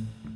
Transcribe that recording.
Mm-hmm.